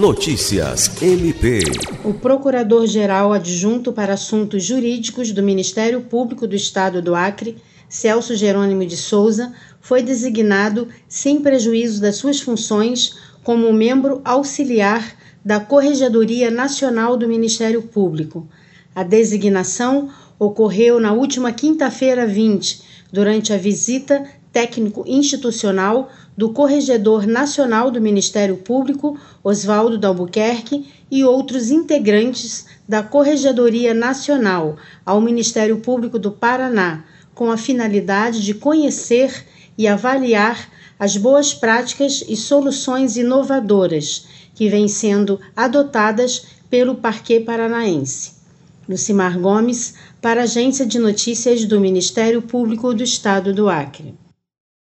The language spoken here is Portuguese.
Notícias MP. O Procurador-Geral Adjunto para Assuntos Jurídicos do Ministério Público do Estado do Acre, Celso Jerônimo de Souza, foi designado, sem prejuízo das suas funções, como membro auxiliar da Corregedoria Nacional do Ministério Público. A designação ocorreu na última quinta-feira 20, durante a visita técnico institucional do Corregedor Nacional do Ministério Público, Oswaldo Dalbuquerque, e outros integrantes da Corregedoria Nacional ao Ministério Público do Paraná, com a finalidade de conhecer e avaliar as boas práticas e soluções inovadoras que vêm sendo adotadas pelo Parquê Paranaense. Lucimar Gomes, para a Agência de Notícias do Ministério Público do Estado do Acre.